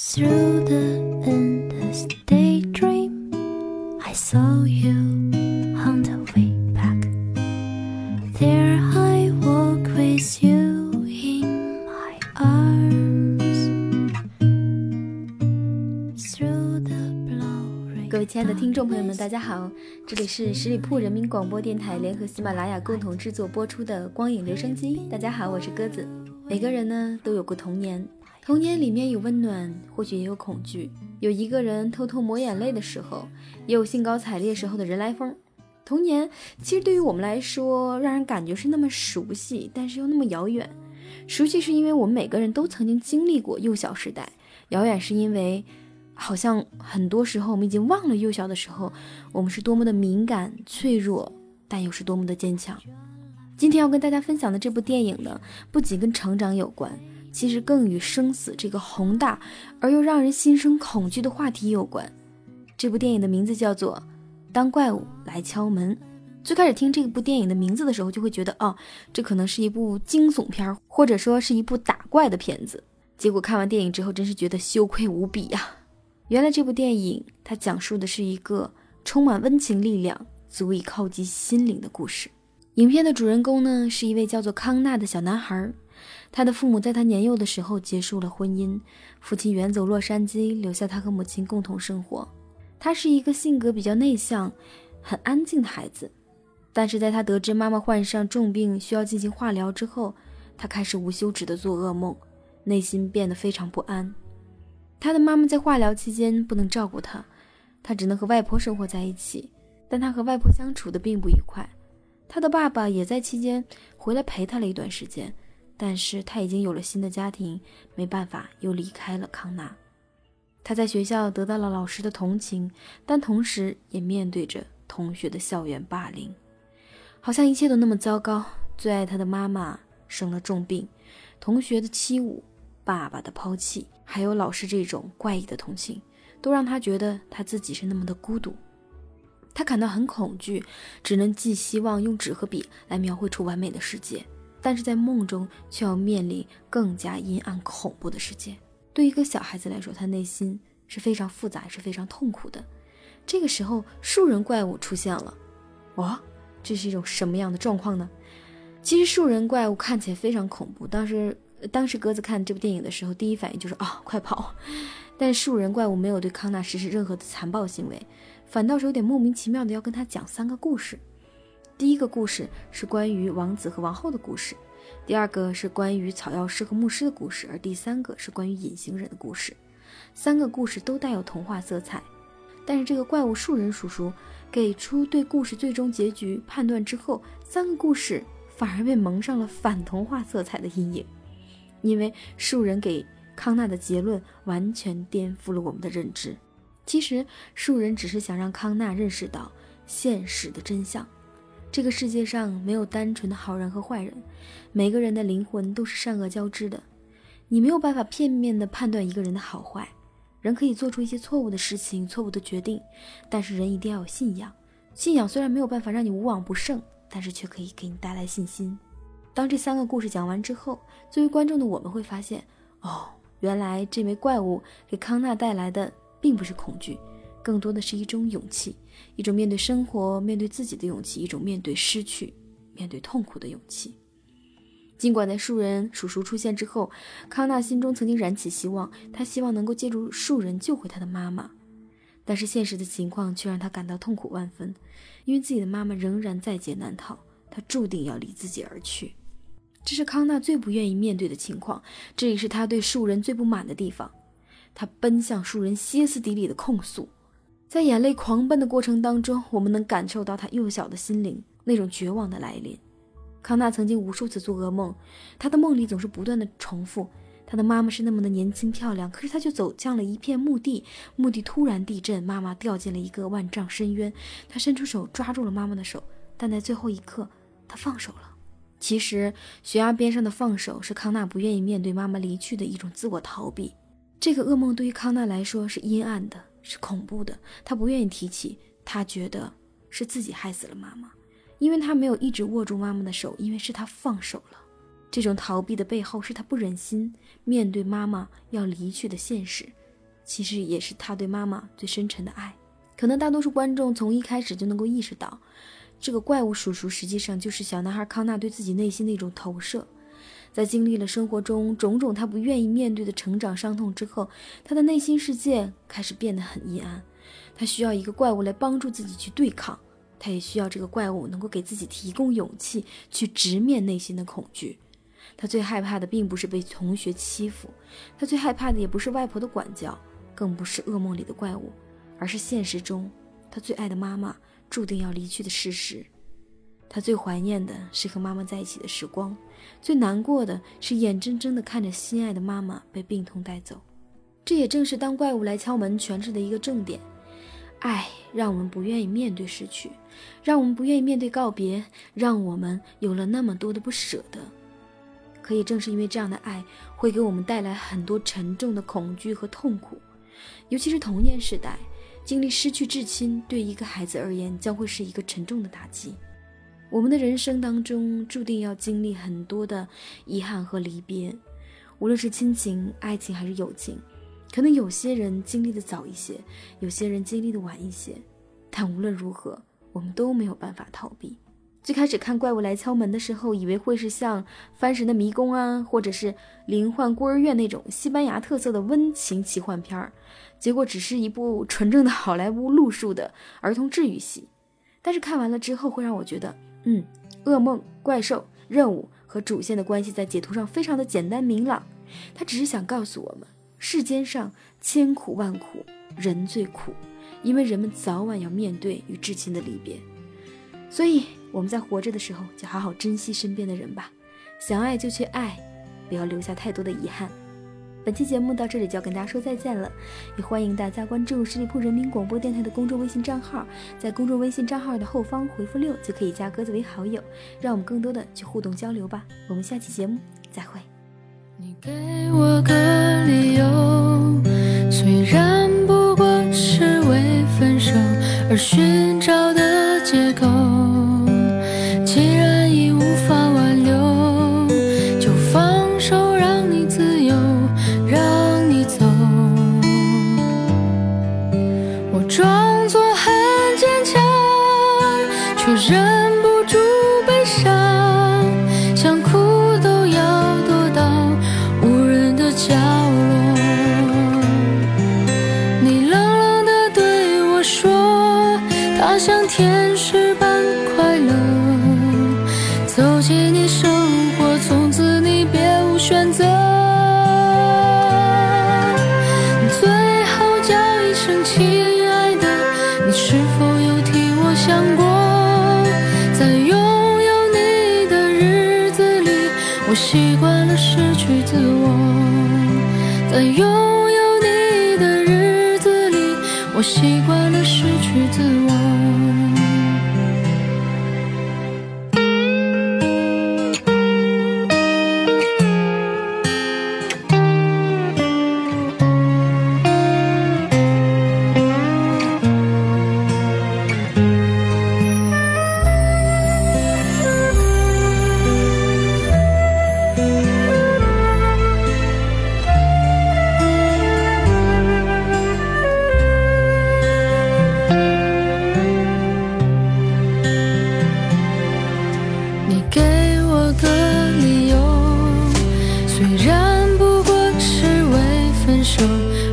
Through the endless daydream, I saw you on the way back. There I walk with you in my arms. Through the blurry 各位亲爱的听众朋友们，大家好，这里是十里铺人民广播电台联合喜马拉雅共同制作播出的《光影留声机》。大家好，我是鸽子。每个人呢都有过童年，童年里面有温暖，或许也有恐惧，有一个人偷偷抹眼泪的时候，也有兴高采烈时候的人来疯。童年其实对于我们来说，让人感觉是那么熟悉，但是又那么遥远。熟悉是因为我们每个人都曾经经历过幼小时代，遥远是因为。好像很多时候我们已经忘了幼小的时候，我们是多么的敏感、脆弱，但又是多么的坚强。今天要跟大家分享的这部电影呢，不仅跟成长有关，其实更与生死这个宏大而又让人心生恐惧的话题有关。这部电影的名字叫做《当怪物来敲门》。最开始听这部电影的名字的时候，就会觉得哦，这可能是一部惊悚片，或者说是一部打怪的片子。结果看完电影之后，真是觉得羞愧无比呀。原来这部电影它讲述的是一个充满温情力量、足以靠近心灵的故事。影片的主人公呢是一位叫做康纳的小男孩，他的父母在他年幼的时候结束了婚姻，父亲远走洛杉矶，留下他和母亲共同生活。他是一个性格比较内向、很安静的孩子，但是在他得知妈妈患上重病需要进行化疗之后，他开始无休止的做噩梦，内心变得非常不安。他的妈妈在化疗期间不能照顾他，他只能和外婆生活在一起。但他和外婆相处的并不愉快。他的爸爸也在期间回来陪他了一段时间，但是他已经有了新的家庭，没办法又离开了康纳。他在学校得到了老师的同情，但同时也面对着同学的校园霸凌，好像一切都那么糟糕。最爱他的妈妈生了重病，同学的欺侮，爸爸的抛弃。还有老师这种怪异的同情，都让他觉得他自己是那么的孤独。他感到很恐惧，只能寄希望用纸和笔来描绘出完美的世界，但是在梦中却要面临更加阴暗恐怖的世界。对一个小孩子来说，他内心是非常复杂，是非常痛苦的。这个时候，树人怪物出现了。哇，这是一种什么样的状况呢？其实树人怪物看起来非常恐怖，当时。当时鸽子看这部电影的时候，第一反应就是啊，快跑！但树人怪物没有对康纳实施任何的残暴行为，反倒是有点莫名其妙的要跟他讲三个故事。第一个故事是关于王子和王后的故事，第二个是关于草药师和牧师的故事，而第三个是关于隐形人的故事。三个故事都带有童话色彩，但是这个怪物树人叔叔给出对故事最终结局判断之后，三个故事反而被蒙上了反童话色彩的阴影。因为树人给康纳的结论完全颠覆了我们的认知。其实树人只是想让康纳认识到现实的真相：这个世界上没有单纯的好人和坏人，每个人的灵魂都是善恶交织的。你没有办法片面的判断一个人的好坏。人可以做出一些错误的事情、错误的决定，但是人一定要有信仰。信仰虽然没有办法让你无往不胜，但是却可以给你带来信心。当这三个故事讲完之后，作为观众的我们会发现，哦，原来这枚怪物给康纳带来的并不是恐惧，更多的是一种勇气，一种面对生活、面对自己的勇气，一种面对失去、面对痛苦的勇气。尽管在树人叔叔出现之后，康纳心中曾经燃起希望，他希望能够借助树人救回他的妈妈，但是现实的情况却让他感到痛苦万分，因为自己的妈妈仍然在劫难逃，他注定要离自己而去。这是康纳最不愿意面对的情况，这也是他对树人最不满的地方。他奔向树人，歇斯底里的控诉，在眼泪狂奔的过程当中，我们能感受到他幼小的心灵那种绝望的来临。康纳曾经无数次做噩梦，他的梦里总是不断的重复：他的妈妈是那么的年轻漂亮，可是他却走向了一片墓地，墓地突然地震，妈妈掉进了一个万丈深渊。他伸出手抓住了妈妈的手，但在最后一刻，他放手了。其实，悬崖边上的放手是康纳不愿意面对妈妈离去的一种自我逃避。这个噩梦对于康纳来说是阴暗的，是恐怖的。他不愿意提起，他觉得是自己害死了妈妈，因为他没有一直握住妈妈的手，因为是他放手了。这种逃避的背后是他不忍心面对妈妈要离去的现实，其实也是他对妈妈最深沉的爱。可能大多数观众从一开始就能够意识到，这个怪物叔叔实际上就是小男孩康纳对自己内心的一种投射。在经历了生活中种种他不愿意面对的成长伤痛之后，他的内心世界开始变得很阴暗。他需要一个怪物来帮助自己去对抗，他也需要这个怪物能够给自己提供勇气去直面内心的恐惧。他最害怕的并不是被同学欺负，他最害怕的也不是外婆的管教，更不是噩梦里的怪物，而是现实中他最爱的妈妈注定要离去的事实。他最怀念的是和妈妈在一起的时光，最难过的是眼睁睁地看着心爱的妈妈被病痛带走。这也正是当怪物来敲门诠释的一个重点：爱让我们不愿意面对失去，让我们不愿意面对告别，让我们有了那么多的不舍得。可也正是因为这样的爱，会给我们带来很多沉重的恐惧和痛苦，尤其是童年时代，经历失去至亲，对一个孩子而言将会是一个沉重的打击。我们的人生当中注定要经历很多的遗憾和离别，无论是亲情、爱情还是友情，可能有些人经历的早一些，有些人经历的晚一些，但无论如何，我们都没有办法逃避。最开始看《怪物来敲门》的时候，以为会是像《翻神的迷宫》啊，或者是《灵幻孤儿院》那种西班牙特色的温情奇幻片儿，结果只是一部纯正的好莱坞路数的儿童治愈系。但是看完了之后，会让我觉得。嗯，噩梦、怪兽、任务和主线的关系在解图上非常的简单明朗。他只是想告诉我们，世间上千苦万苦，人最苦，因为人们早晚要面对与至亲的离别。所以我们在活着的时候，就好好珍惜身边的人吧。想爱就去爱，不要留下太多的遗憾。本期节目到这里就要跟大家说再见了，也欢迎大家关注十里铺人民广播电台的公众微信账号，在公众微信账号的后方回复六就可以加鸽子为好友，让我们更多的去互动交流吧。我们下期节目再会。你给我个理由，虽然不过是为分手而寻装作很坚强，却仍。我习惯了失去自我。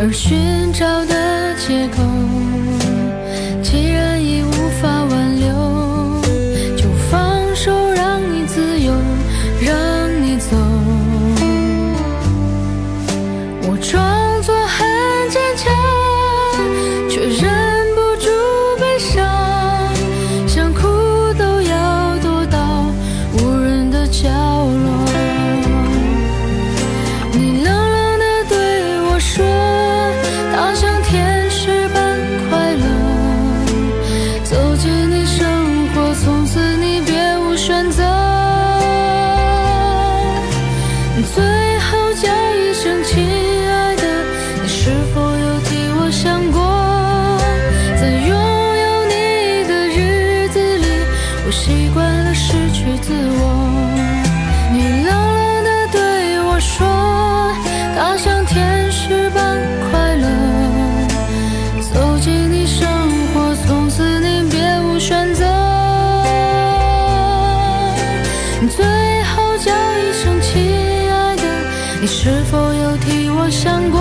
而寻找的借口。想过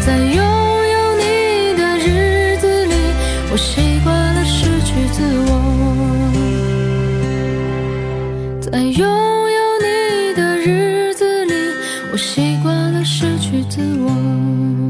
在拥有你的日子里我习惯了失去自我。在拥有你的日子里我习惯了失去自我。